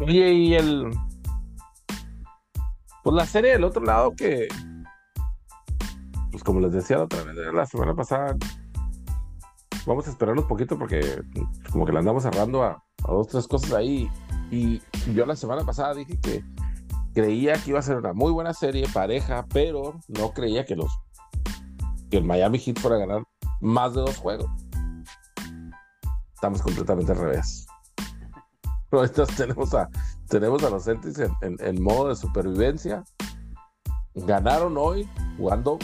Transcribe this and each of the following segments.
Oye, y el. Pues la serie del otro lado que. Pues como les decía la otra vez, la semana pasada. Vamos a esperar un poquito porque como que le andamos cerrando a, a dos, tres cosas ahí. Y yo la semana pasada dije que creía que iba a ser una muy buena serie, pareja, pero no creía que los que el Miami Heat fuera a ganar más de dos juegos. Estamos completamente al revés. Ahorita tenemos a, tenemos a los Celtics en, modo de supervivencia. Ganaron hoy jugando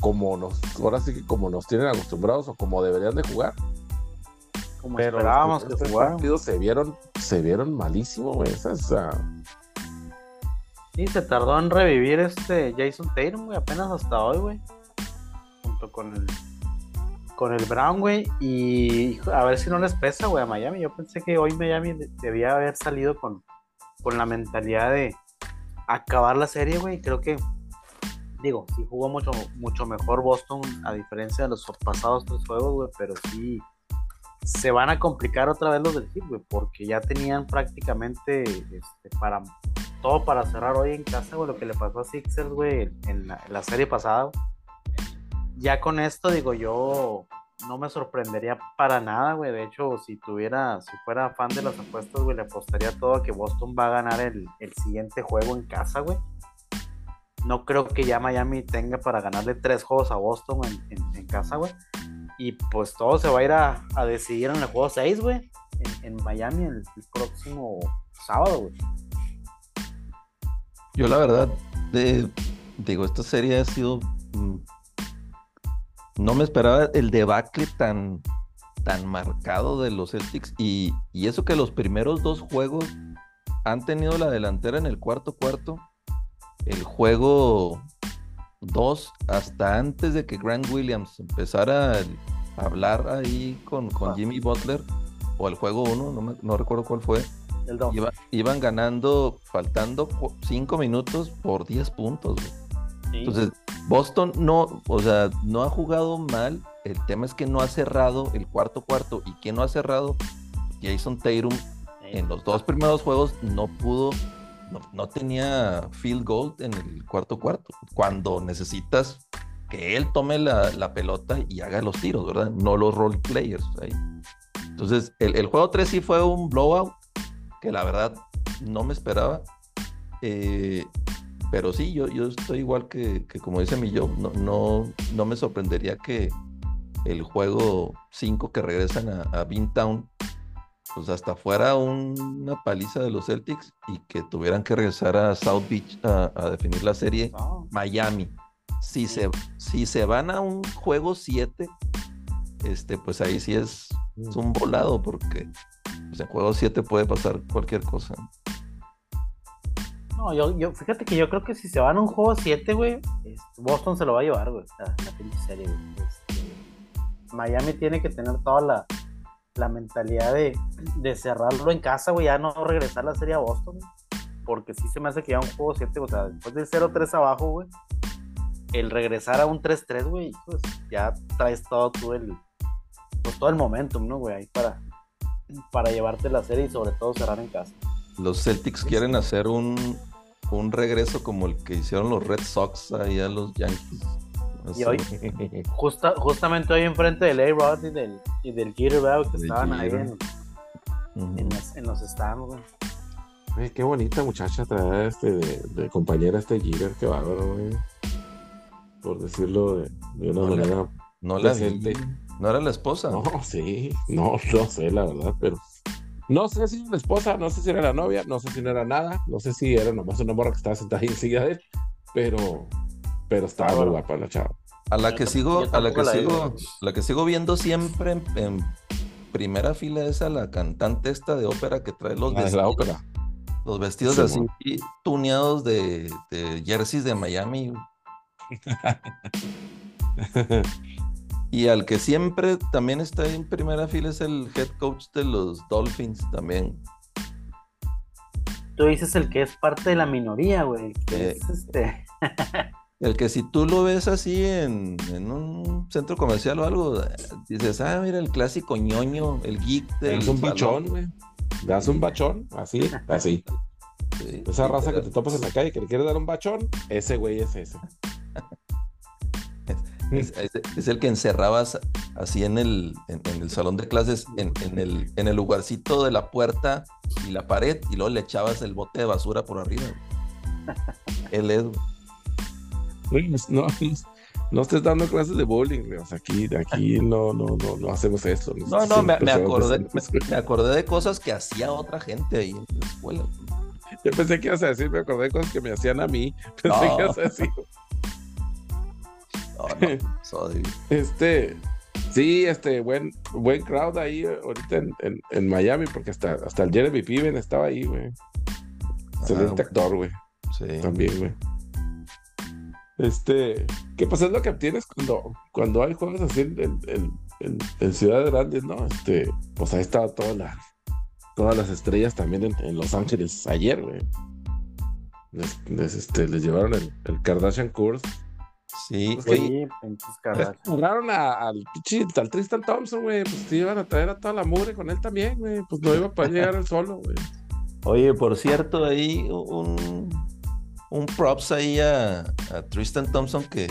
como nos, ahora sí que como nos tienen acostumbrados o como deberían de jugar. Como Pero esperábamos que jugaran. partidos se vieron, se vieron malísimo, esa, Sí, se tardó en revivir este Jason Tatum, güey, apenas hasta hoy, güey. Junto con el con el Brown, güey, y a ver si no les pesa, güey, a Miami. Yo pensé que hoy Miami debía haber salido con, con la mentalidad de acabar la serie, güey. Creo que, digo, sí jugó mucho, mucho mejor Boston a diferencia de los pasados tres juegos, güey, pero sí se van a complicar otra vez los del Heat, güey, porque ya tenían prácticamente este, para todo para cerrar hoy en casa, güey, lo que le pasó a Sixers, güey, en la, serie pasada. Ya con esto, digo, yo no me sorprendería para nada, güey. De hecho, si tuviera, si fuera fan de las apuestas, güey, le apostaría todo a que Boston va a ganar el, siguiente juego en casa, güey. No creo que ya Miami tenga para ganarle tres juegos a Boston en, casa, güey. Y pues todo se va a ir a, decidir en el juego 6, güey. En, Miami el, el próximo sábado, güey. Yo la verdad, digo, esta serie ha sido... No me esperaba el debacle tan, tan marcado de los Celtics y, eso que los primeros dos juegos han tenido la delantera en el cuarto cuarto. El juego 2, hasta antes de que Grant Williams empezara a hablar ahí con, con Jimmy Butler, o el juego 1, no, no recuerdo cuál fue, iban ganando, faltando 5 minutos por 10 puntos. Entonces, Boston no, o sea, no ha jugado mal. El tema es que no ha cerrado el cuarto cuarto. ¿Y quién no ha cerrado? Jason Tatum en los dos primeros juegos no pudo, no, tenía field goal en el cuarto cuarto. Cuando necesitas que él tome la, pelota y haga los tiros, ¿verdad? No los role players. Entonces, el, el juego 3 sí fue un blowout que la verdad no me esperaba. Eh, pero sí, yo, yo estoy igual que, como dice mi yo, no, no, no me sorprendería que el juego 5 que regresan a, a Beantown, pues hasta fuera una paliza de los Celtics y que tuvieran que regresar a South Beach a, definir la serie. Miami. Si se, si se van a un juego 7, este, pues ahí sí es, es un volado porque pues en juego 7 puede pasar cualquier cosa. No, yo, yo, fíjate que yo creo que si se van a un juego 7, güey, Boston se lo va a llevar, güey, la, la serie, güey. Este, Miami tiene que tener toda la, la mentalidad de, de, cerrarlo en casa, güey, ya no regresar la serie a Boston, porque sí se me hace que ya un juego 7, o sea, después del 0-3 abajo, güey, el regresar a un 3-3, güey, pues ya traes todo el, pues, todo el momentum, ¿no, güey? Ahí para, para llevarte la serie y sobre todo cerrar en casa. Los Celtics quieren hacer un, un regreso como el que hicieron los Red Sox ahí a los Yankees. Y hoy, justa, justamente hoy enfrente del A-Rod y del, y del que estaban ahí en, en, los, stands, güey. qué bonita muchacha traer este de, compañera este Jeter, qué bárbaro, güey. Por decirlo de, una manera no la ¿No era la esposa? No, sí, no, no sé, la verdad, pero no sé si era la esposa, no sé si era la novia, no sé si no era nada, no sé si era nomás una morra que estaba sentada ahí enseguida de él, pero, pero estaba muy guapa la chava. A la que sigo, a la que sigo, la que sigo viendo siempre en, primera fila es a la cantante esta de ópera que trae los vestidos. La ópera. Los vestidos así tuneados de, de jerseys de Miami. Y al que siempre también está en primera fila es el head coach de los Dolphins también. Tú dices el que es parte de la minoría, güey. Eh, este. el que si tú lo ves así en, un centro comercial o algo, dices, ah, mira el clásico ñoño, el geek del Es un bichón, güey. das un bachón, así, así. Sí, Esa sí, raza que te topas en la calle que le quiere dar un bachón, ese güey es ese. Es, es- es el que encerrabas así en el, en, en el salón de clases, en, en el, en el lugarcito de la puerta y la pared, y luego le echabas el bote de basura por arriba. Él es, No, no, estés dando clases de bowling. O sea, aquí, aquí no, no, no, no hacemos eso. No, no, me, acordé, me, acordé de cosas que hacía otra gente ahí en la escuela. Yo pensé que ibas a decir, me acordé de cosas que me hacían a mí. Pensé No. que ibas a decir. No, soy- Este, sí, este, buen, buen crowd ahí eh, ahorita en, en, en Miami, porque hasta, hasta el Jeremy Piven estaba ahí, güey. Excelente Ah, actor, güey. sí. También, güey. Este, ¿qué pasa? Es lo que obtienes cuando, cuando hay juegos así en, en, en- ciudades grandes, ¿no? Este, pues ahí estaba toda la, todas las estrellas también en, en Los Ángeles ayer, güey. Les, les, este, les llevaron el, el Kardashian Course. Sí, Pues oye, sí, a- al pinche- al Tristan Thompson, güey. Pues te iban a traer a toda la mugre con él también, güey. Pues no iba a poder llegar él solo, güey. oye, por cierto, ahí un, un props ahí a, a Tristan Thompson que,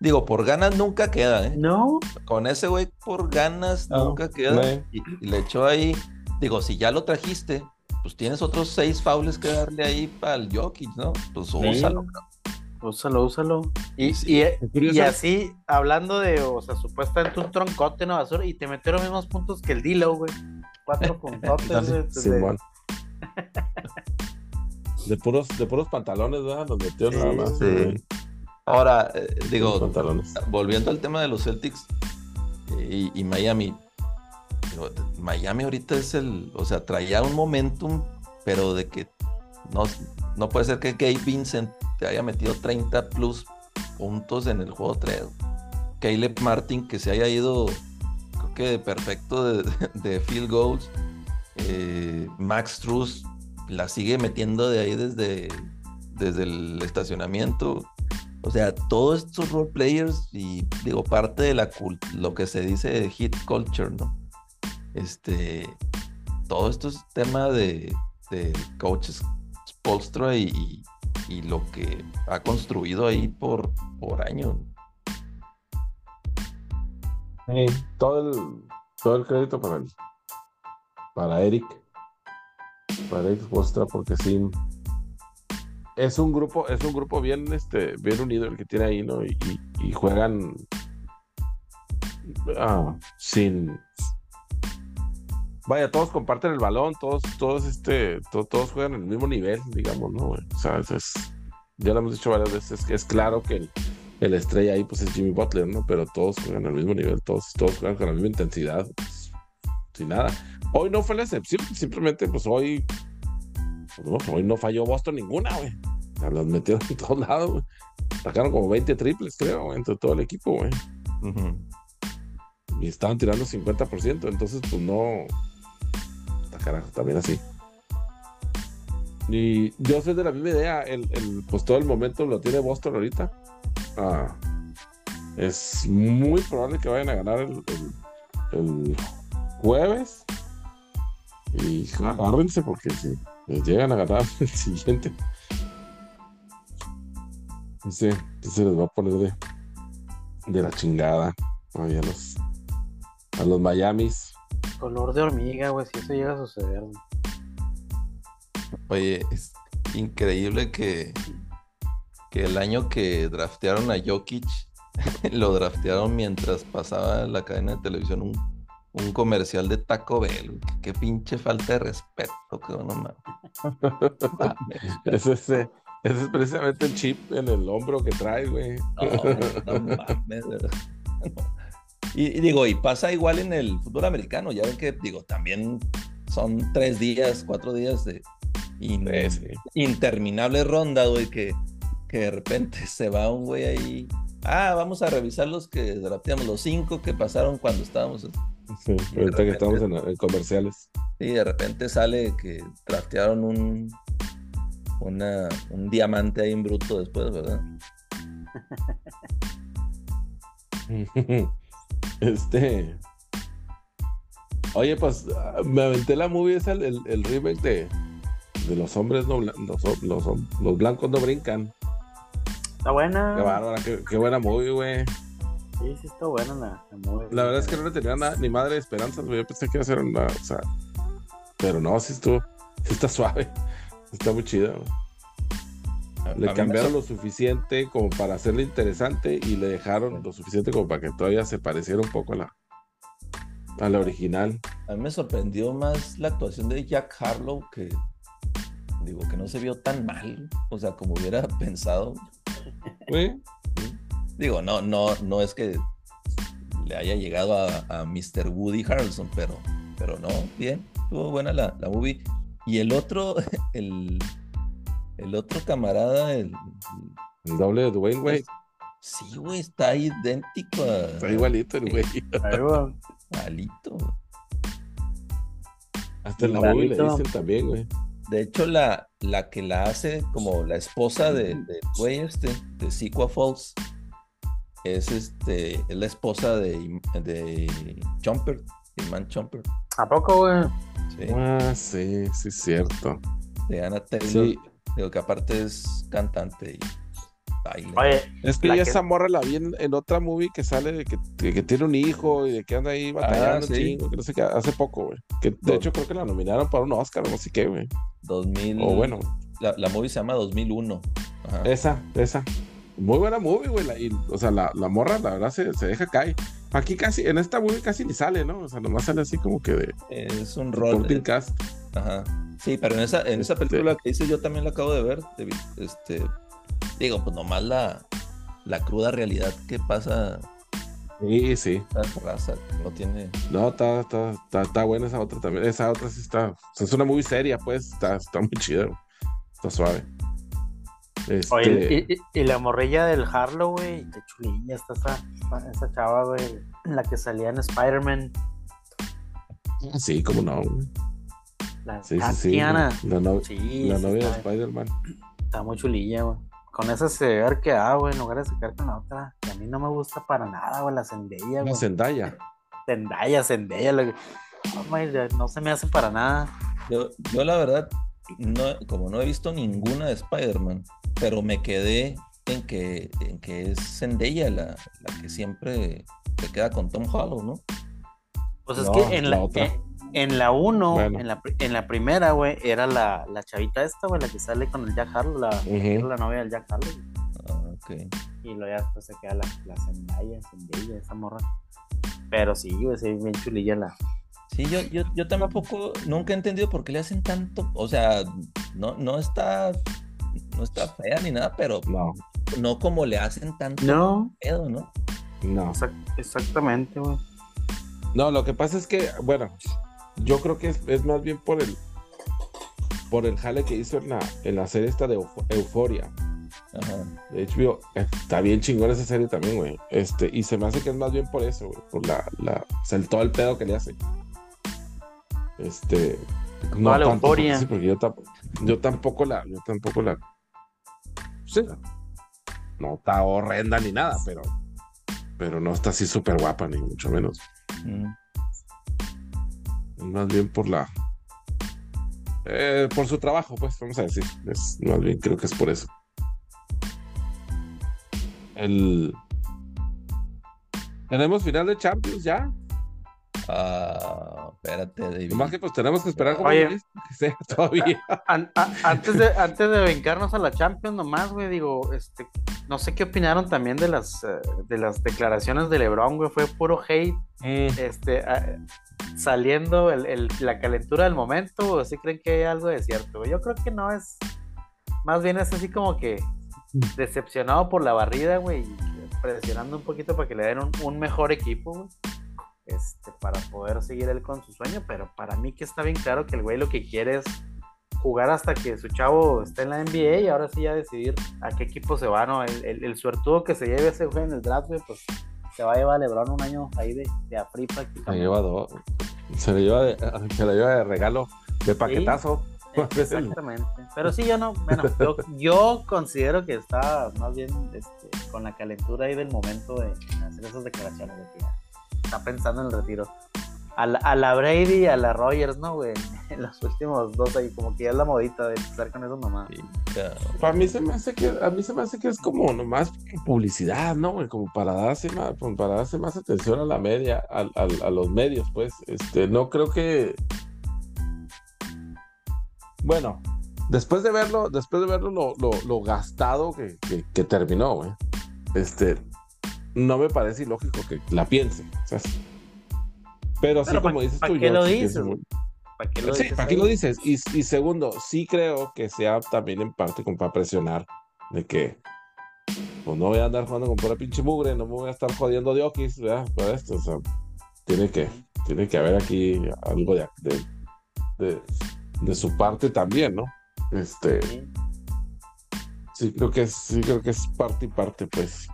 digo, por ganas nunca queda, ¿eh? No, Con ese güey por ganas No, nunca queda. no. Y, y le echó ahí, digo, si ya lo trajiste, pues tienes otros seis faules que darle ahí para el Jokic, ¿no? Pues úsalo. Úsalo, úsalo. Y, Sí. y, así, hablando de, o sea, supuestamente un troncote, no basura, y te metió los mismos puntos que el Dilo, güey. Cuatro puntotes, güey. de- Simón. De puros, de puros pantalones, ¿verdad? Los metió Sí, nada más. sí. Ahora, eh, digo, volviendo al tema de los Celtics eh, y, y Miami. digo, Miami ahorita es el, o sea, traía un momentum, pero de que no, no puede ser que Gabe Vincent te haya metido 30 plus puntos en el juego 3. Caleb Martin que se haya ido, creo que perfecto de, field goals. Eh, Max Truss la sigue metiendo de ahí desde, desde el estacionamiento. O sea, todos estos role players y digo, parte de la lo que se dice de hit culture, ¿no? Este, todo esto es tema de, de coaches Spolstra y, lo que ha construido ahí por, por años. Todo el, todo el crédito para el, para Eric. Para Eric Postra, porque sí. Es un grupo, es un grupo bien, este, bien unido el que tiene ahí, ¿no? Y juegan ah, sin. Vaya, todos comparten el balón, todos, todos, este, to- todos juegan en el mismo nivel, digamos, ¿no? güey? O sea, es- es- ya lo hemos dicho varias veces, que es claro que el, el estrella ahí pues es Jimmy Butler, ¿no? Pero todos juegan al mismo nivel, todos, todos juegan con la misma intensidad, pues, sin nada. Hoy no fue la excepción, simplemente pues hoy, pues, no, hoy no falló Boston ninguna, güey. O sea, las metieron en todos lados, güey. Sacaron como 20 triples, creo, güey, entre todo el equipo, güey. Y estaban tirando 50%, entonces pues no... Está carajo, también así. Y yo soy de la misma idea, el, el, pues todo el momento lo tiene Boston ahorita. Ah, es muy probable que vayan a ganar el, el- jueves. Y agárrense porque si llegan a ganar el siguiente. Ese, ese les va a poner de, de la chingada. A los, a los Miamis. Color de hormiga, güey, si eso llega a suceder, güey. Oye, es increíble que, que el año que draftearon a Jokic, lo draftearon mientras pasaba la cadena de televisión un, un comercial de Taco Bell. Qué pinche falta de respeto, que no mames. Ese, ese, ese es precisamente el chip en el hombro que trae, güey. No, no mames, ¿verdad? Y, y digo, y pasa igual en el fútbol americano, ya ven que, digo, también son tres días, cuatro días de in- Sí, sí. interminable ronda, güey, que, que de repente se va un güey ahí. Ah, vamos a revisar los que drafteamos, los cinco que pasaron cuando estábamos. Sí, ahorita que estamos en, en comerciales. Y de repente sale que draftearon un, una, un diamante ahí en bruto después, ¿verdad? Este. Oye, pues me aventé la movie esa, el, el remake de, de los hombres no los, los, los blancos no brincan. Está buena. Qué bárbara, qué, qué buena movie, güey. Sí, sí, está buena la, la movie. La verdad es que no le tenía nada, ni madre de esperanzas, güey. Yo pensé que iba a ser una, o sea, pero no, sí estuvo, sí está suave, está muy chida, güey. Le cambiaron lo suficiente como para hacerle interesante y le dejaron lo suficiente como para que todavía se pareciera un poco a la, a la original. A mí me sorprendió más la actuación de Jack Harlow que digo que no se vio tan mal, o sea, como hubiera pensado. Güey, Digo, no, no, no es que le haya llegado a, a Mr. Woody Harrelson, pero, pero no, bien, estuvo buena la, la movie. Y el otro, el, el otro camarada, el, el doble de Dwayne, güey. sí, güey, está idéntico a Está igualito el güey. Ahí va. Alito. Hasta en la movie le Igualito. dicen también, güey. De hecho, la, la que la hace como la esposa de, de güey este, de Sequa Falls, es este, es la esposa de, de Jumper, Iman Jumper, ¿A poco, güey? ¿sí? Ah, sí, sí, es cierto. de Anna Taylor. Sí, Digo que aparte es cantante y baila. Oye, es que yo que- esa morra la vi en, en otra movie que sale de que, de que tiene un hijo y de que anda ahí batallando un sí. chingo, que no sé qué, hace poco, güey. Que de Dos. hecho creo que la nominaron para un Oscar o no sé qué, güey. 2000. O bueno, La, la movie se llama 2001. Ajá. esa, esa. Muy buena movie, güey. la- y, o sea, la, la morra, la verdad, se, se deja caer. Aquí casi, en esta movie casi ni sale, ¿no? O sea, nomás sale así como que de Es un rol. eh, cast. Ajá. Sí, pero en esa, en esa Este- película que dices yo también la acabo de ver. de- Este, digo, pues nomás la, la cruda realidad que pasa Sí, sí. raza. No tiene. No, está, está, está, está buena esa otra también. Esa otra sí está. o sea, es una muy seria, pues. Está, está muy chida. güey. Está suave. Este, Oye, y, y- y la morrilla del Harlow, güey, qué chulilla está esa, esa, esa chava, güey, la que salía en Spider-Man, sí, cómo no. güey. La Sí, sí, sí. Tatiana. La, no- Sí, la sí novia de Spider-Man. está muy chulilla, güey. Con esa se debe haber quedado, güey, en lugar de sacar con la otra. Y a mí no me gusta para nada, güey, la Zendaya, La güey. Zendaya. Zendaya, Zendaya, lo que- no, no se me hace para nada. Yo, yo la verdad, no, como no he visto ninguna de Spider-Man, pero me quedé en que, en que es Zendaya la, la que siempre se queda con Tom Holland, ¿no? Pues es No, que en la la, otra. en, en la 1, Bueno. en, la, en la primera, güey, era la, la chavita esta, güey, la que sale con el Jack Harlow, la, novia del Jack Harlow. Ah, ok. Y luego ya después se queda la, la Zendaya, Zendaya, esa morra. Pero sí, güey, sí, bien chulilla la. Sí, yo, yo, yo tampoco nunca he entendido por qué le hacen tanto, o sea, no, no está, no está fea ni nada, pero No, no como le hacen tanto No, pedo, ¿no? no. exactamente, güey. No, lo que pasa es que, bueno, yo creo que es, es más bien por el por el jale que hizo en la, en la serie esta de Eufo- Euforia. Ajá. De HBO, está bien chingón esa serie también, güey. Este, y se me hace que es más bien por eso, güey. Por la, la, o sea, el- todo el pedo que le hace. Este. Toda la tanto, euforia. sí, porque yo, tampoco, yo tampoco la, yo tampoco la. Sí. No está horrenda ni nada, pero. Pero no está así súper guapa, ni mucho menos. Mm. Más bien por la. eh, por su trabajo, pues, vamos a decir. Es, más bien creo que es por eso. El. Tenemos final de Champions ya. Ah, espérate, David. Nomás que pues tenemos que esperar como Oye. que sea todavía. An- a- antes, de, antes de vengarnos a la Champions, nomás, güey, digo, este, no sé qué opinaron también de las, eh, de las declaraciones de LeBron, güey, fue puro hate, este, a- saliendo el- el- la calentura del momento, o si creen que hay algo de cierto, güey? Yo creo que no es, más bien es así como que decepcionado por la barrida, güey, y presionando un poquito para que le den un, un mejor equipo, güey. Este, para poder seguir él con su sueño, pero para mí que está bien claro que el güey lo que quiere es jugar hasta que su chavo esté en la NBA y ahora sí ya decidir a qué equipo se va, ¿no? El, el, el suertudo que se lleve ese güey en el draft, güey, pues se va a llevar a LeBron un año ahí de, de a free Se lleva dos. Se le lleva de, se le lleva de regalo, de paquetazo. Exactamente. Pero sí, yo no, bueno, yo, yo considero que está más bien este, con la calentura ahí del momento de hacer esas declaraciones de ya está pensando en el retiro. a la, a la Brady y a la Rogers, ¿no, güey? En los últimos dos ahí, como que ya es la modita de empezar con eso nomás. Sí. A mí se me hace que, a mí se me hace que es como nomás publicidad, ¿no? güey? Como para darse más, para darse más atención a la media, al- al- a, los medios, pues. Este, no creo que. Bueno, después de verlo, después de verlo lo, lo- lo gastado que, que- que terminó, güey. Este, no me parece ilógico que la piense. Pero sí, Pero, como ¿pa- dices tú, qué lo sí dices, ¿Para qué lo Sí, dices ¿para qué lo dices? Y, y segundo, sí creo que sea también en parte como para presionar de que pues no voy a andar jugando con pura pinche mugre, no me voy a estar jodiendo de okis, ¿verdad? Por esto, o sea, tiene que, tiene que haber aquí algo de, de, de, de su parte también, ¿no? Este, Sí. sí creo que es, sí creo que es parte y parte, pues.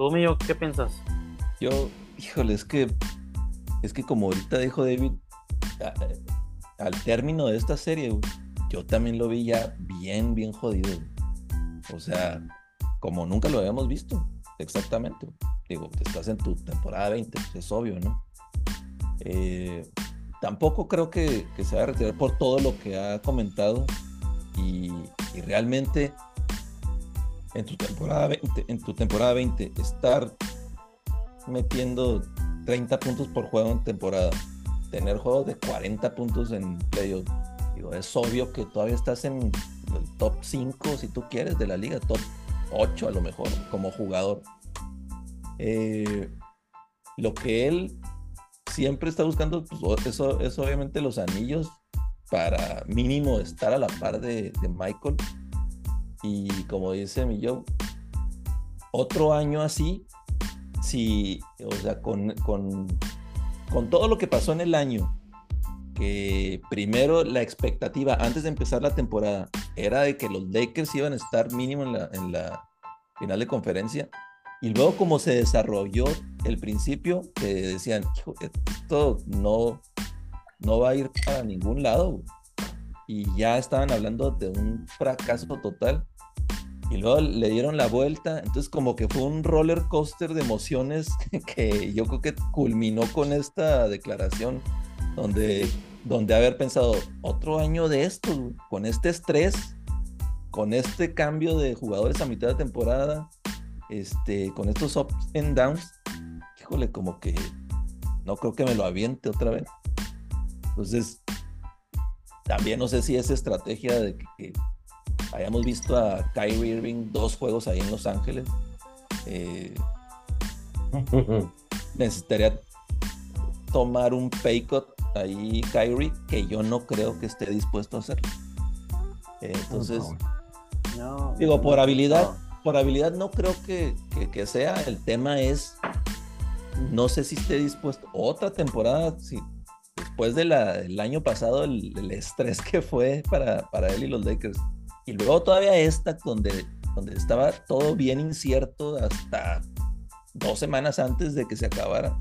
¿Tú, mío, qué piensas? Yo, híjole, es que, es que como ahorita dijo David, al término de esta serie, yo también lo vi ya bien, bien jodido. O sea, como nunca lo habíamos visto, exactamente. Digo, estás en tu temporada 20, pues, es obvio, ¿no? Eh, tampoco creo que, que se va a retirar por todo lo que ha comentado y, y realmente en tu temporada 20, en tu temporada 20 estar metiendo 30 puntos por juego en temporada, tener juegos de 40 puntos en playoff, es obvio que todavía estás en el top 5, si tú quieres, de la liga, top 8 a lo mejor, como jugador. Eh, lo que él siempre está buscando, pues, eso es obviamente los anillos para mínimo estar a la par de Michael. Y como dice mi Joe, otro año así, si, o sea, con, con, con todo lo que pasó en el año, que primero la expectativa antes de empezar la temporada era de que los Lakers iban a estar mínimo en la, en la final de conferencia, y luego como se desarrolló el principio, que decían, "Hijo, esto no, no va a ir para ningún lado, y ya estaban hablando de un fracaso total y luego le dieron la vuelta, entonces como que fue un roller coaster de emociones que yo creo que culminó con esta declaración donde donde haber pensado otro año de esto con este estrés, con este cambio de jugadores a mitad de temporada, este con estos ups and downs, híjole, como que no creo que me lo aviente otra vez. Entonces, también no sé si esa estrategia de que hayamos visto a Kyrie Irving dos juegos ahí en Los Ángeles. eh, necesitaría tomar un pay cut ahí Kyrie que yo no creo que esté dispuesto a hacerlo. Eh, entonces, No, digo, por no, habilidad, no. por habilidad no creo que, que- que sea. El tema es, no sé si esté dispuesto. Otra temporada, si después de la- del año pasado, el, el estrés que fue para, para él y los Lakers. Y luego todavía esta, donde, donde estaba todo bien incierto hasta dos semanas antes de que se acabara.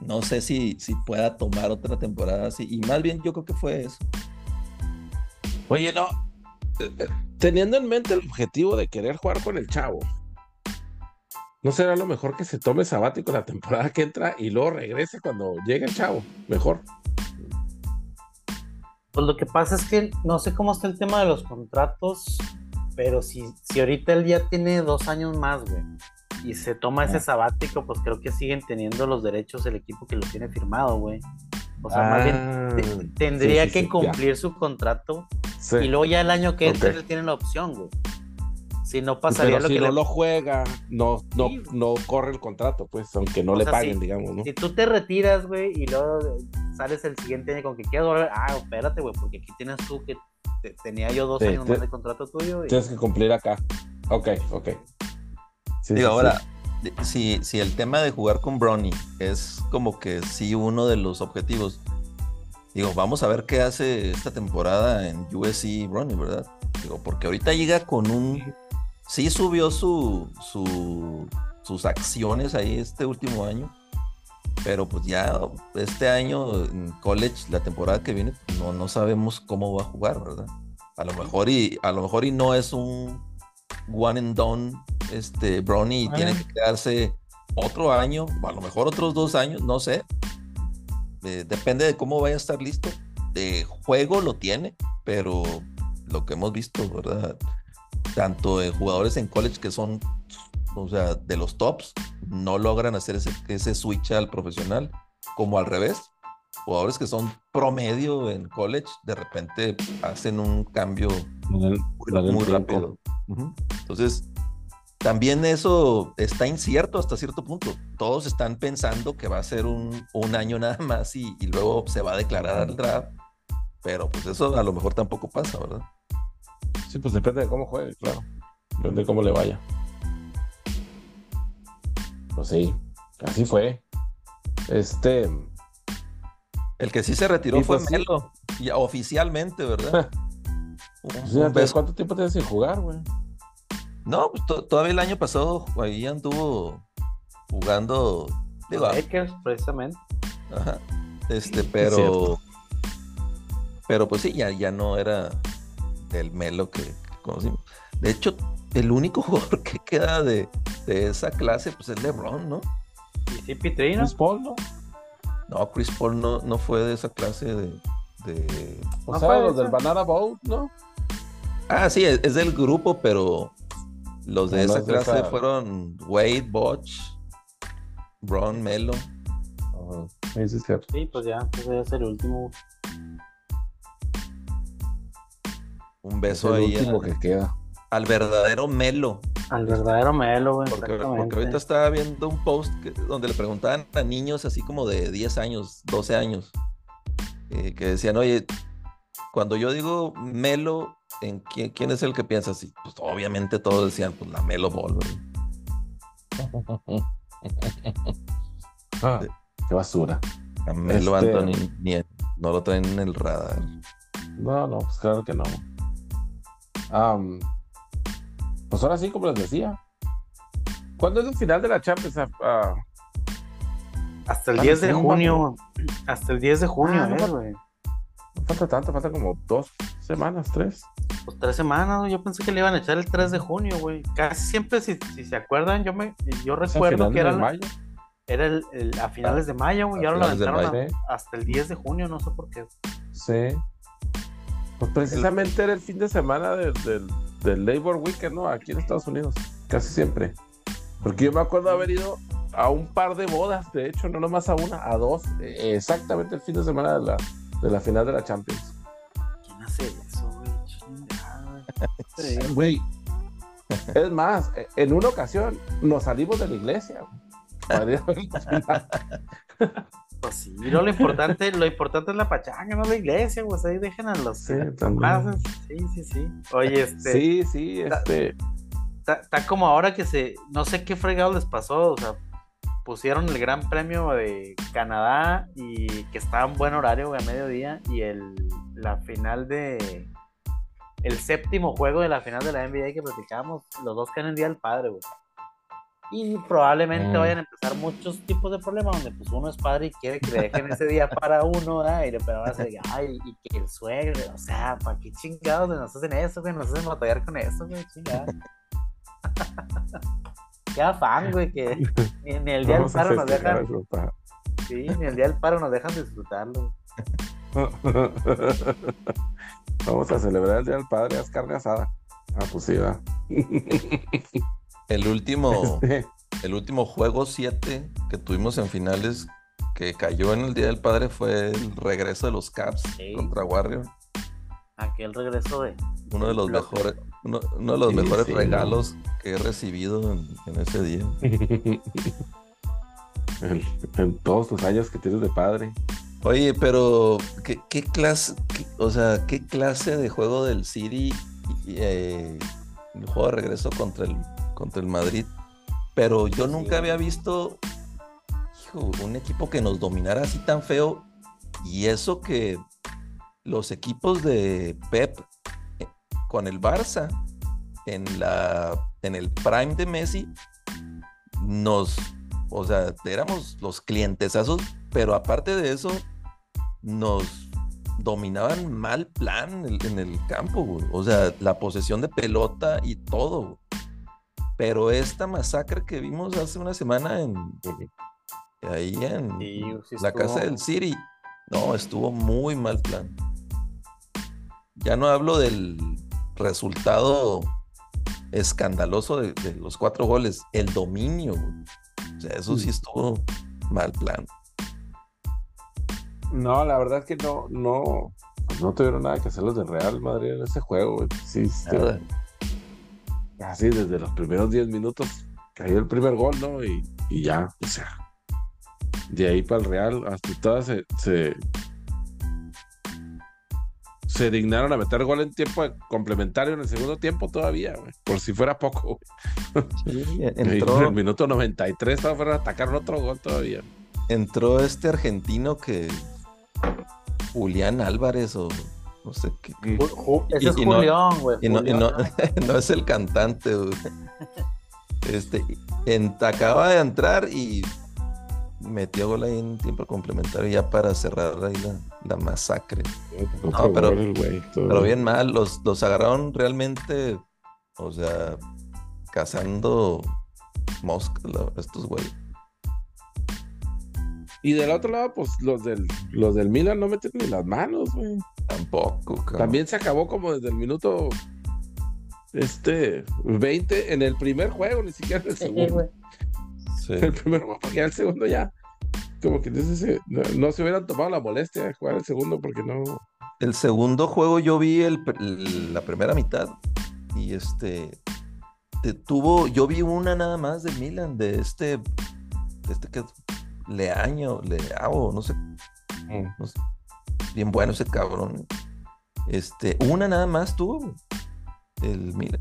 No sé si, si pueda tomar otra temporada así. Y más bien yo creo que fue eso. Oye, no. Teniendo en mente el objetivo de querer jugar con el chavo, ¿no será lo mejor que se tome sabático la temporada que entra y luego regrese cuando llegue el chavo? Mejor. Pues lo que pasa es que no sé cómo está el tema de los contratos, pero si, si ahorita él ya tiene dos años más, güey, y se toma ese sabático, pues creo que siguen teniendo los derechos el equipo que lo tiene firmado, güey. O sea, más bien tendría Ah, sí, sí, que sí, cumplir su contrato y luego ya el año que entre Ok. él tiene la opción, güey. Si no pasaría Pero lo si que no le- lo juega, no, no, no corre el contrato, pues, aunque no O le sea, paguen, digamos, ¿no? Si tú te retiras, güey, y luego sales el siguiente año con que quieras volver, ah, espérate, güey, porque aquí tienes tú que te- tenía yo dos Sí, años te- más de contrato tuyo. Y... Tienes que cumplir acá. Ok, ok. Sí, Digo, sí, ahora, si, si el tema de jugar con Bronny es como que sí uno de los objetivos, digo, vamos a ver qué hace esta temporada en USC Bronny, ¿verdad? Digo, porque ahorita llega con un... Sí subió su, su- sus acciones ahí este último año, pero pues ya este año en college, la temporada que viene, no, no sabemos cómo va a jugar, ¿verdad? A lo mejor y, a lo mejor y no es un one and done este Bronny y Ah. tiene que quedarse otro año, a lo mejor otros dos años, no sé. Eh, depende de cómo vaya a estar listo. De juego lo tiene, pero lo que hemos visto, ¿verdad? Tanto de jugadores en college que son, o sea, de los tops, no logran hacer ese, ese switch al profesional, como al revés. Jugadores que son promedio en college, de repente hacen un cambio muy, muy rápido. Entonces, también eso está incierto hasta cierto punto. Todos están pensando que va a ser un, un año nada más y, y luego se va a declarar al draft. Pero pues eso a lo mejor tampoco pasa, ¿verdad? Sí, pues depende de cómo juegue, claro. Depende de cómo le vaya. Pues sí, así fue. Este, El que sí se retiró Y fue pues sí. Melo, ya oficialmente, ¿verdad? Un- un fíjate, beso. ¿cuánto tiempo tienes sin jugar, güey? No, pues to- todavía el año pasado ahí anduvo jugando. Digo, Lakers, precisamente. ajá, este, pero. Pero pues sí, ya, ya no era el Melo que, que conocimos. De hecho, el único jugador que queda de, de esa clase, pues es LeBron, ¿no? Y sí, Pitrino. Chris Paul, ¿no? No, Chris Paul no, no fue de esa clase de. de- O No sea, fue los esa. del Banana Boat, ¿no? Ah, sí, es, es del grupo, pero los de No, no esa es clase esa- fueron Wade, Botch, Bron, Melo. Sí, sí, es cierto. Sí, pues ya, pues ya es el último. Un Es beso el ahí último al, que queda. al verdadero Melo. Al verdadero Melo, güey. Porque, ahorita estaba viendo un post que- donde le preguntaban a niños así como de 10 años, 12 años, eh, que decían, oye, cuando yo digo Melo, ¿en quién, quién es el que piensas? Y pues obviamente todos decían, pues la Melo Ball. Ah, qué basura. A Melo Este- Anthony ni en- no lo traen en el radar. No, no, pues claro que no. Am, pues ahora sí, como les decía. ¿Cuándo es el final de la Champions? Ah, Hasta el Ah, 10 de junio. Hasta el 10 de junio, Ah, no, eh, no. güey. no falta tanto, falta como dos semanas, tres. Pues tres semanas. Yo pensé que le iban a echar el 3 de junio, güey. Casi siempre, si, si se acuerdan, yo me yo recuerdo que era, mayo. era el, el- a finales de mayo, güey. Y ahora lo aventaron hasta el 10 de junio, no sé por qué. Sí. Pues precisamente era el fin de semana del, del, del Labor Weekend, ¿no? Aquí en Estados Unidos, casi siempre. Porque yo me acuerdo haber ido a un par de bodas, de hecho, no nomás a una, a dos, eh, exactamente el fin de semana de la, de la final de la Champions. ¿Quién hace eso, güey? Chingada, güey. Es más, en una ocasión nos salimos de la iglesia. Pues sí, no, lo importante, lo importante es la pachanga, no la iglesia, güey. Ahí dejen a los Sí. Sí, sí, sí. Oye, este. Sí, sí, este. Está como ahora que se. No sé qué fregado les pasó. O sea, pusieron el Gran Premio de Canadá y que estaba en buen horario, a mediodía. Y el, la final de. El séptimo juego de la final de la NBA que platicamos, los dos caen en Día del Padre, güey. Y probablemente Mm. vayan a empezar muchos tipos de problemas donde pues uno es padre y quiere que le dejen ese día para uno, ¿verdad? Y pero van a decir, ay, y que el suegro, o sea, ¿para qué chingados nos hacen eso, güey? Nos hacen batallar con eso, güey, chingados. Qué afán, güey, que ni, ni el día del paro nos dejan, sí, ni el día del paro nos dejan disfrutarlo. Vamos a celebrar el Día del Padre, haz carne asada. Ah, pues sí, va. El último, Este, el último juego 7 que tuvimos en finales que cayó en el Día del Padre fue el regreso de los Caps Sí. contra Warrior. Aquel regreso de. Uno de los Lo- mejores, uno, uno de los Sí, mejores sí, regalos que he recibido en, en ese día. en, en todos tus años que tienes de padre. Oye, pero ¿qué, qué clase, qué- o sea, qué clase de juego del City y, eh, el juego de regreso contra el contra el Madrid? Pero yo nunca había visto hijo, un equipo que nos dominara así tan feo y eso que los equipos de Pep eh, con el Barça en la en el prime de Messi nos o sea, éramos los clientesazos, pero aparte de eso, nos dominaban mal plan en el, en el campo, güey. O sea, la posesión de pelota y todo. Pero esta masacre que vimos hace una semana en ahí en Sí, sí la casa del City, no, estuvo muy mal plan. Ya no hablo del resultado escandaloso de, de los cuatro goles, el dominio. O sea, eso sí estuvo mal plan. No, la verdad es que no, no, no tuvieron nada que hacer los del Real Madrid en ese juego. Sí. Así desde los primeros 10 minutos cayó el primer gol, ¿no? Y, y ya, o sea, de ahí para el Real, hasta todas se, se, se dignaron a meter gol en tiempo complementario en el segundo tiempo todavía, güey, por si fuera poco. Sí, güey. Y en entró, el minuto 93 todavía fueron a atacar otro gol todavía. entró este argentino que Julián Álvarez o no sé qué. Ju- Ju- Ese Y- es y no- Julián, güey. Y no, y no, ¿no? no es el cantante, güey. Este, en- acaba de entrar y metió gol ahí en tiempo complementario ya para cerrar ahí la, la masacre. Otro pero-. Pero bien mal, los, los agarraron realmente, o sea, cazando moscas la- estos güeyes. Y del otro lado, pues los del, los del Milan no meten ni las manos, güey. Tampoco, cabrón. También se acabó como desde el minuto este 20 en el primer juego, ni siquiera en el segundo. Sí. el primer juego, porque ya el segundo ya, como que se- no, no se hubieran tomado la molestia de jugar el segundo porque no. El segundo juego yo vi el la primera mitad y este te- tuvo, yo vi una nada más de Milan, de este, de este que Leaño, Leao, no sé, no sé. Bien bueno ese cabrón. Este, una nada más tuvo el Milan.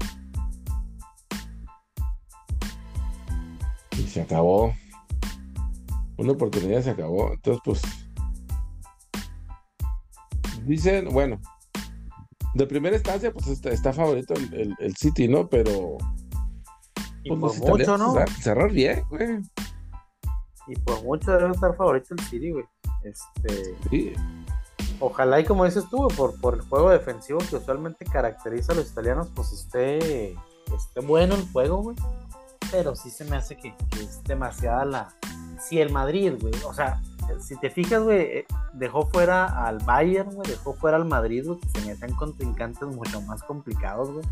Y se acabó. Una oportunidad se acabó. Entonces, pues. Dicen, bueno. De primera instancia, pues está, está favorito el, el- el City, ¿no? Pero. Y pues, por los mucho, ¿no? cerrar- Cerrar bien, güey. Y por mucho debe estar favorito el City, güey. Este, Sí. Ojalá y como dices tú, por, por el juego defensivo que usualmente caracteriza a los italianos, pues esté, esté bueno el juego, güey. Pero sí se me hace que, es demasiada la... Si el Madrid, güey, o sea, si te fijas, güey, eh, dejó fuera al Bayern, güey, dejó fuera al Madrid, güey, que se me hacen contrincantes mucho más complicados, güey.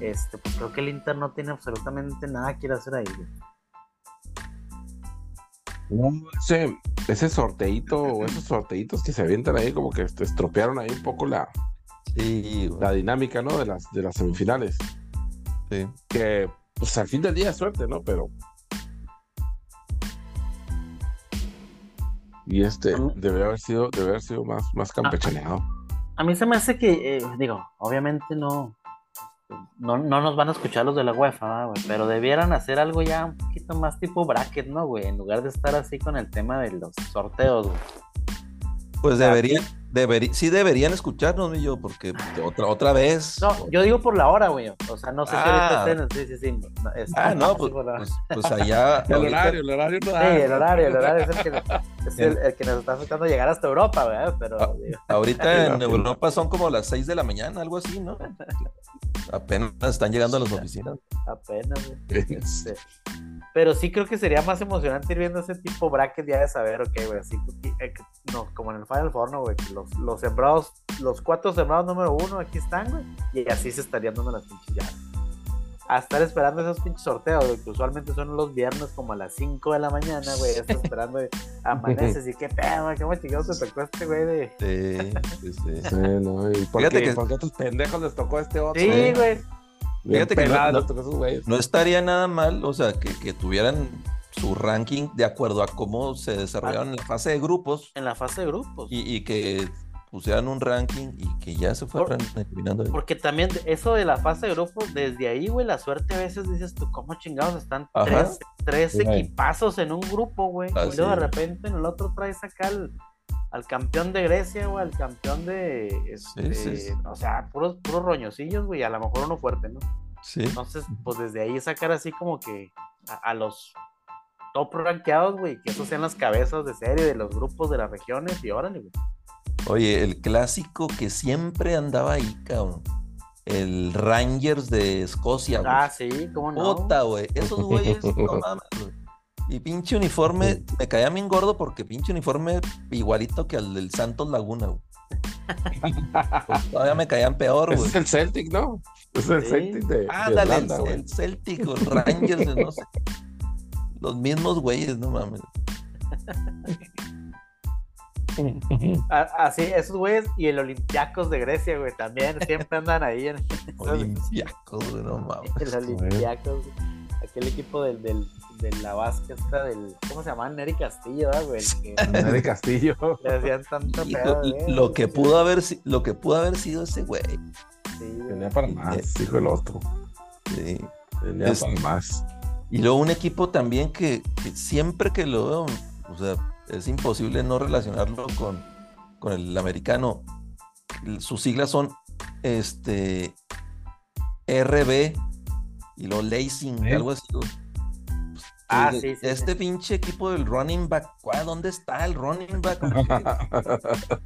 Este, pues creo que el Inter no tiene absolutamente nada que ir a hacer ahí, güey. Ese, ese sorteito o esos sorteitos que se avientan ahí, como que estropearon ahí un poco la, Sí, la dinámica, ¿no? De las, de las semifinales. sí. Que, pues al fin del día es suerte, ¿no? Pero. Y este debe haber sido, debe haber sido más, más campechaneado. A mí se me hace que, eh, digo, obviamente no, no, no nos van a escuchar los de la UEFA, ¿verdad, güey? pero debieran hacer algo ya un poquito más tipo bracket, ¿no, güey? En lugar de estar así con el tema de los sorteos, güey. Pues deberían, deberí- sí deberían escucharnos, mi yo, porque otra, otra vez. No, yo digo por la hora, güey. O sea, no sé si Ah. ahorita estén, sí, sí, sí. no, es- Ah, no, pues, pues, pues allá. El ahorita- horario, el horario no Sí, da. el horario, el horario es el que, es el, el que nos está afectando llegar hasta Europa, güey. Pero, Ah. digo, Ahorita en Europa son como las 6 de la mañana, algo así, ¿no? Apenas están llegando a las oficinas. apenas, güey. Este, pero sí creo que sería más emocionante ir viendo ese tipo bracket ya de saber, ok, güey, así eh, no, como en el Final Four, ¿no, güey? Que los, los sembrados, los cuatro sembrados número uno aquí están, güey, y así se estarían dando las pinches llaves. A estar esperando esos pinches sorteos, güey, que usualmente son los viernes como a las 5 de la mañana, güey, estás esperando, güey, amaneces y qué pedo, güey, cómo chingados te tocó este, güey, de... Sí, sí, sí. Sí, no, ¿y por, Fíjate qué, que- por qué a estos pendejos les tocó este otro? Sí, güey, Bien Fíjate que no- no-. No estaría nada mal, o sea, que, que tuvieran su ranking de acuerdo a cómo se desarrollaron en la fase de grupos en la fase de grupos. y, y que pusieran un ranking y que ya se fueran eliminando. Porque también eso de la fase de grupos, desde ahí, güey, la suerte a veces dices tú, ¿cómo chingados están Ajá. tres, tres Sí. equipazos en un grupo, güey? Ah, y luego de repente en el otro traes acá al, al campeón de Grecia, güey, al campeón de. Este, Sí, sí, sí. O sea, puros, puros roñosillos, güey, a lo mejor uno fuerte, ¿no? Sí. Entonces, pues desde ahí sacar así como que a, a los top rankeados, güey, que esos sean las cabezas de serie de los grupos de las regiones y órale, güey. Oye, el clásico que siempre andaba ahí, cabrón. el Rangers de Escocia, güey. Ah, sí, cómo no. Puta, güey. Esos güeyes, no mames, güey. Y pinche uniforme, me caía bien gordo porque pinche uniforme igualito que al del Santos Laguna, güey. Pues todavía me caían peor, güey. es el Celtic, ¿no? Es el Sí. Celtic de, de Ándale, el, Irlanda, güey. el Celtic el Rangers, no sé. Los mismos güeyes, no mames. Así, esos güeyes y el Olympiacos de Grecia, güey, también siempre andan ahí en Olimpiacos, güey, no mames. el Olympiacos. güey. Aquel equipo del, del, de la Vasca esta del. ¿Cómo se llama? Neri Castillo, ¿verdad, güey? El que Neri Castillo. le hacían tanto pedo, güey. lo que pudo haber lo que pudo haber sido ese güey. Sí, güey. Tenía para más, hijo del otro. sí. Tenía Es- para más. Y luego un equipo también que, que siempre que lo veo, o sea, es imposible no relacionarlo con, con el americano. Sus siglas son este RB y lo Lacing, ¿Eh? algo así. güey. Ah, sí, sí, Este pinche equipo del running back, ¿cuál? ¿dónde está el running back?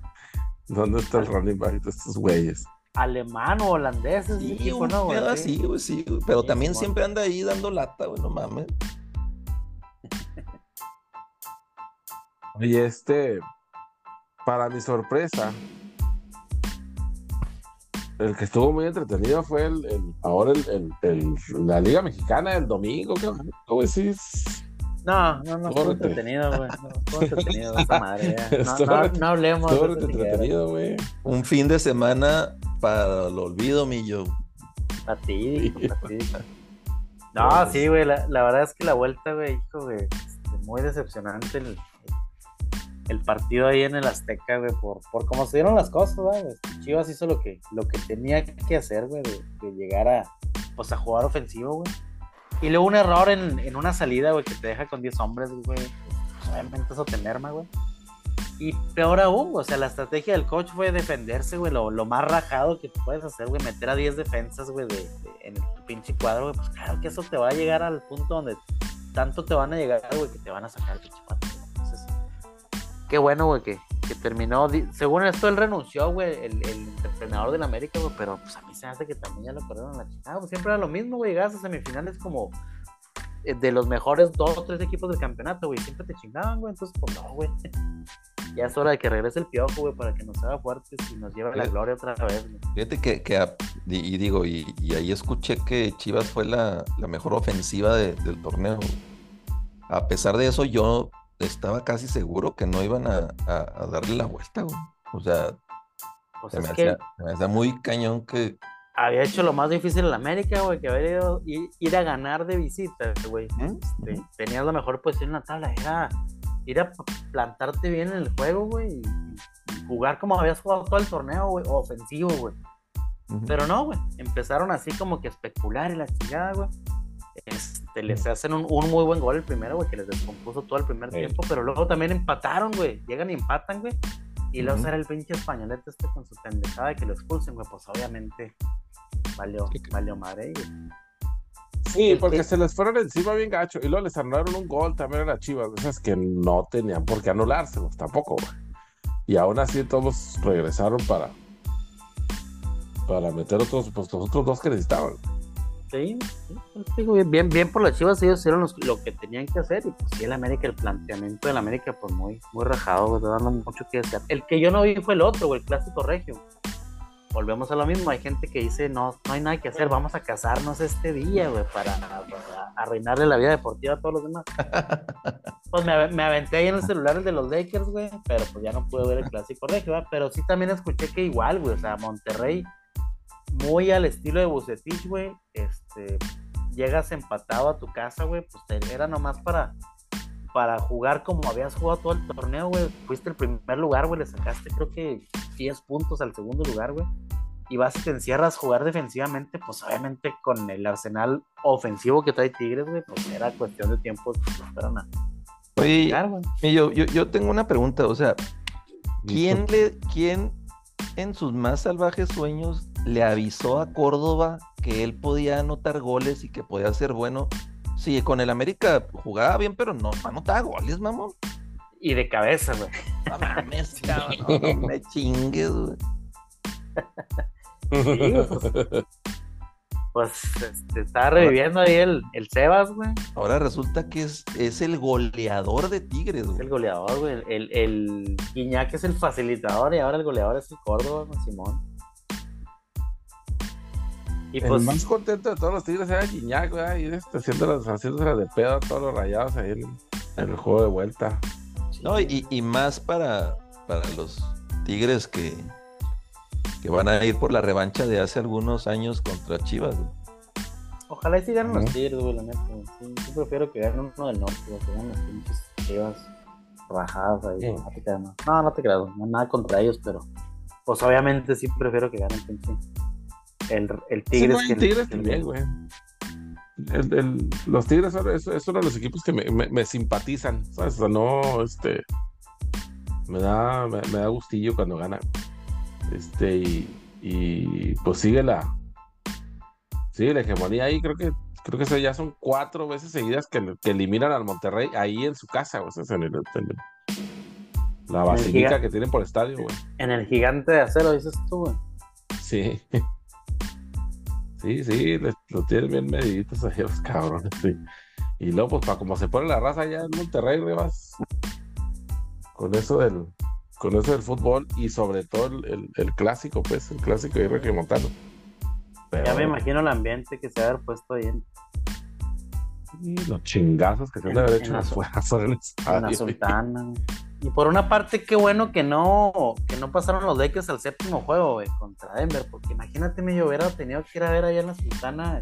¿Dónde está el running back de estos güeyes? Alemán o holandés Sí, equipo, un ¿no, güey? pedo Sí. así, güey, sí, güey, Pero Sí, también siempre anda ahí dando lata, güey, no mames. Oye, este, para mi sorpresa, el que estuvo muy entretenido fue el, el- ahora el, el- el- la Liga Mexicana el domingo, ¿qué? ¿Cómo decís? No, no, no, estuvo entretenido, güey. No, estuvo entretenido esa madre. ya. No, no, no hablemos Estuvo de eso siquiera. entretenido, güey. Un fin de semana para el olvido, mi yo. Fatídico, Sí. fatídico. No, sí, güey, la, la verdad es que la vuelta, güey, hijo, güey, este, muy decepcionante el, el partido ahí en el Azteca, güey, por, por cómo se dieron las cosas, güey. Este, Chivas hizo lo que, lo que tenía que hacer, güey, de, de llegar a, pues, a jugar ofensivo, güey. Y luego un error en, en una salida, güey, que te deja con 10 hombres, güey. Obviamente eso te merma, güey. Y peor aún, o sea, la estrategia del coach fue defenderse, güey, lo, lo más rajado que puedes hacer, güey, meter a 10 defensas, güey, de, de- en el pinche cuadro, güey, pues claro que eso te va a llegar al punto donde tanto te van a llegar, güey, que te van a sacar el pinche cuadro. Qué bueno, güey, que, que terminó, según esto él renunció, güey, el, el entrenador del América, güey, pero pues a mí se me hace que también ya lo corrieron a la chingada, pues siempre era lo mismo, güey, llegas a semifinales como eh, de los mejores dos o tres equipos del campeonato, güey, siempre te chingaban, güey, entonces, pues no, güey. Ya es hora de que regrese el piojo, güey, para que nos haga fuertes y nos lleve a la gloria otra vez, güey. Fíjate que, que a- y, y digo, y, y ahí escuché que Chivas fue la, la mejor ofensiva de- del torneo. A pesar de eso, yo estaba casi seguro que no iban a, a- a darle la vuelta, güey. O sea, Pues se me, hacía, se me hacía muy cañón que. había hecho lo más difícil en la América, güey, que haber ido ir, ir a ganar de visita, güey. Este, tenías la mejor posición en la tabla, era ir a plantarte bien en el juego, güey, y, jugar como habías jugado todo el torneo, güey, ofensivo, güey. Pero no, güey, empezaron así como que a especular y la chingada, güey. Este, les hacen un, un muy buen gol el primero, güey, que les descompuso todo el primer Sí. tiempo, pero luego también empataron, güey. Llegan y empatan, güey. Y luego Ujú. será el pinche españolete este con su pendejada de que lo expulsen, güey. Pues obviamente valió, valió madre, güey. Sí, porque se les fueron encima bien gacho. Y luego les anularon un gol también a las Chivas. Esas que no tenían por qué anulárselos tampoco, güey. Y aún así todos regresaron para para meter otros, pues los otros dos que necesitaban. Sí, sí, pues, bien, bien, por las chivas, ellos hicieron los- lo que tenían que hacer. Y pues sí, el América, el planteamiento del América, pues muy, muy rajado, dando mucho que desear. El que yo no vi fue el otro, el clásico regio. Volvemos a lo mismo, hay gente que dice, no, no hay nada que hacer, vamos a casarnos este día, güey, para, para arruinarle la vida deportiva a todos los demás. Pues me, me aventé ahí en el celular el de los Lakers, güey, pero pues ya no pude ver el clásico regio, ¿verdad? pero sí también escuché que igual, güey, o sea, Monterrey, muy al estilo de Bucetich, güey, este, llegas empatado a tu casa, güey, pues te- era nomás para, para jugar como habías jugado todo el torneo, güey, fuiste el primer lugar, güey, le sacaste creo que 10 puntos al segundo lugar, güey, y vas y te encierras a jugar defensivamente, pues obviamente con el arsenal ofensivo que trae Tigres, güey, pues era cuestión de tiempo que se fueran a Oye, llegar, y yo, yo, yo tengo una pregunta, o sea, ¿quién le, quién en sus más salvajes sueños le avisó a Córdoba que él podía anotar goles y que podía ser bueno? Sí, con el América jugaba bien, pero no, no anotaba goles, mamón. Y de cabeza, güey. No mames, cabrón, no me chingues, güey. güey, pues, pues este, está reviviendo ahí el, el Sebas, güey. Ahora resulta que es, es el goleador de Tigres, Es el güey. goleador, güey. El, el, el es el facilitador y ahora el goleador es el Córdoba, Simón. Y El pues, más contento de todos los tigres era Guiñac, güey. Y este, haciéndolas, haciéndoselas de pedo a todos los rayados ahí en, en el juego de vuelta. No, y, y más para, para los Tigres que, que van a ir por la revancha de hace algunos años contra Chivas, güey. ojalá y sí ganen los. Tigres, güey, la neta. Sí, sí prefiero que ganen uno del norte, que ganen los pinches chivas rajadas ahí. Sí. No no. Te creas, no nada contra ellos, pero pues obviamente sí prefiero que ganen pinche. El, el Sí, Tigres güey, que el- Tigres también, güey. El- el- los Tigres es, es uno de los equipos que me, me- me simpatizan, ¿sabes? O sea, no, este, me da, me, me da gustillo cuando ganan. Este, y, y, pues sigue la, sigue la hegemonía ahí, creo que, creo que eso ya son cuatro veces seguidas que, que eliminan al Monterrey ahí en su casa, güey, o sea, en el- en el- la basílica que tienen por estadio, güey. En el gigante de acero, dices tú, güey. Sí. Sí, sí, les- lo tienen bien mediditos ahí los cabrones, sí. Y luego, pues, para como se pone la raza allá en Monterrey, Rivas, con eso del, con eso del fútbol y sobre todo el, el- el clásico, pues, el clásico de. Pero, Ya me imagino el ambiente que se va a haber puesto ahí en, y los chingazos que se han de En- haber en hecho la fuerzas en el en la. Sultana. Y por una parte, qué bueno que no, que no pasaron los Lakers al séptimo juego, güey, contra Denver, porque imagínate, me yo hubiera tenido que ir a ver allá en la Sultana.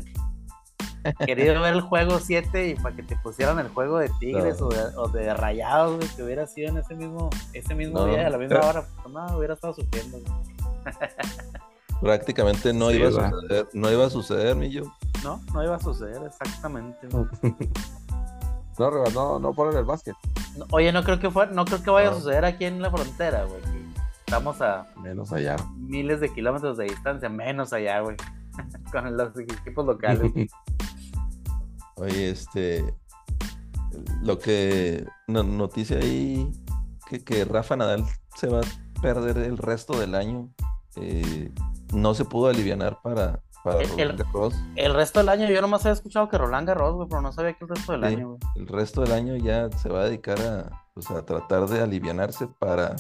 Querido ver el juego 7 y para que te pusieran el juego de Tigres No. o, de, o de Rayados, güey, que hubiera sido en ese mismo, ese mismo No. día, a la misma hora. Pues, no, hubiera estado sufriendo. güey. Prácticamente no Sí, iba a suceder, no iba a suceder, Millo. No, no iba a suceder, exactamente. No, no, no ponen el básquet. Oye, no creo que fue, no creo que vaya a suceder aquí en la frontera, güey. Estamos a Menos allá. miles de kilómetros de distancia, menos allá, güey. Con los equipos locales. Oye, este. Lo que. no- noticia ahí. Que, que Rafa Nadal se va a perder el resto del año. eh, no se pudo alivianar para, para El- Roland Garros. El resto del año yo nomás había escuchado que Roland Garros, güey, pero no sabía que el resto del Sí. año, güey. El resto del año ya se va a dedicar a, pues, a tratar de alivianarse para,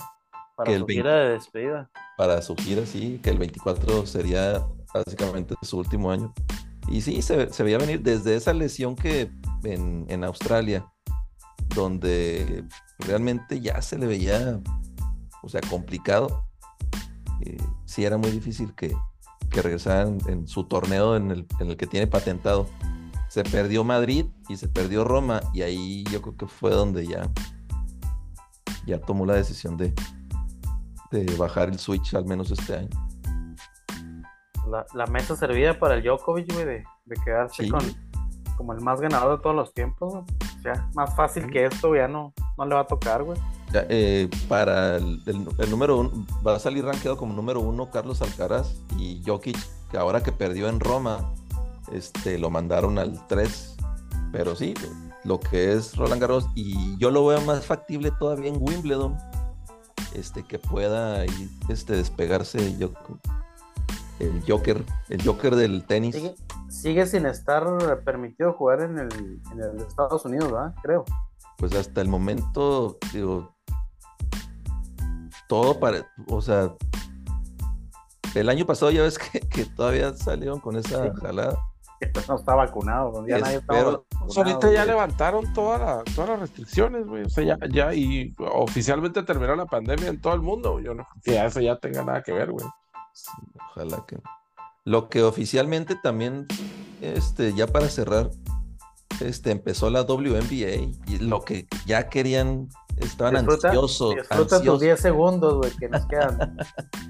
Para Que el su 20. gira de despedida. para su gira, sí, que el 24 sería básicamente su último año. Y sí, se, se veía venir desde esa lesión que en, en Australia, donde realmente ya se le veía, o sea, complicado. Eh, sí, era muy difícil que, que regresaran en su torneo en el, en el que tiene patentado. Se perdió Madrid y se perdió Roma, y ahí yo creo que fue donde ya, ya tomó la decisión de, de bajar el switch, al menos este año. La, la mesa servida para el Djokovic, güey, de, de quedarse Sí. con como el más ganador de todos los tiempos. O sea, más fácil que esto ya no, no le va a tocar, güey. Eh, para el, el- el número uno, va a salir rankeado como número uno Carlos Alcaraz y Jokic, que ahora que perdió en Roma, este, lo mandaron al 3. Pero sí, lo que es Roland Garros, y yo lo veo más factible todavía en Wimbledon, este, que pueda este, despegarse yo- el Joker, el Joker del tenis. Sigue, sigue sin estar permitido jugar en el, en el Estados Unidos, ¿verdad? Creo. pues hasta el momento, digo, todo para, o sea, el año pasado ya ves que, que todavía salieron con esa Sí. jalada. Esto no está vacunado, ya nadie está vacunado. Pues ahorita ya güey. levantaron todas la- todas las restricciones, güey. O sea, ya, ya, y oficialmente terminó la pandemia en todo el mundo. Yo no que eso ya tenga nada que ver, güey. Sí, ojalá que. Lo que oficialmente también, este, ya para cerrar, este, empezó la WNBA y lo que ya querían, estaban Disfruta, ansiosos, disfruta tus ansiosos. 10 segundos, güey, que nos quedan.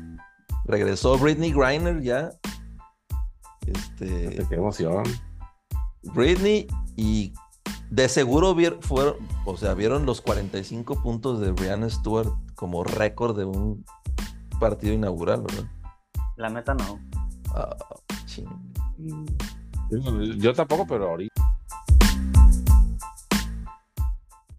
Regresó Britney Griner ya. Este, Qué emoción. Britney y de seguro vier- fueron, o sea, vieron los 45 puntos de Brianna Stewart como récord de un partido inaugural, ¿verdad? La neta no. Ah. Yo tampoco, pero ahorita.